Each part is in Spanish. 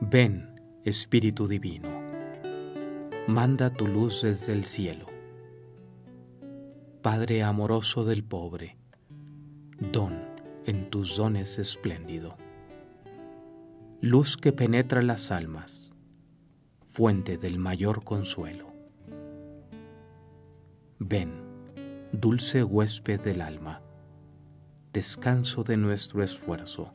Ven, Espíritu Divino, manda tu luz desde el cielo. Padre amoroso del pobre, don en tus dones espléndido. Luz que penetra las almas, fuente del mayor consuelo. Ven, dulce huésped del alma, descanso de nuestro esfuerzo,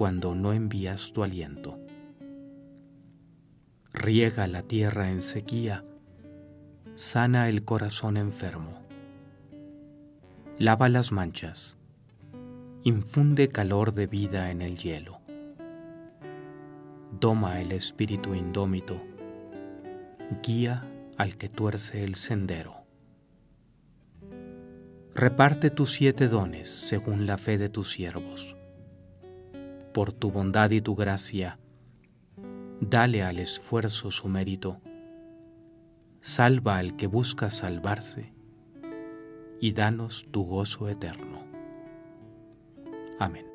cuando no envías tu aliento. Riega la tierra en sequía, sana el corazón enfermo. Lava las manchas, infunde calor de vida en el hielo. Doma el espíritu indómito, guía al que tuerce el sendero. Reparte tus siete dones según la fe de tus siervos. Por tu bondad y tu gracia, dale al esfuerzo su mérito. Salva al que busca salvarse y danos tu gozo eterno. Amén.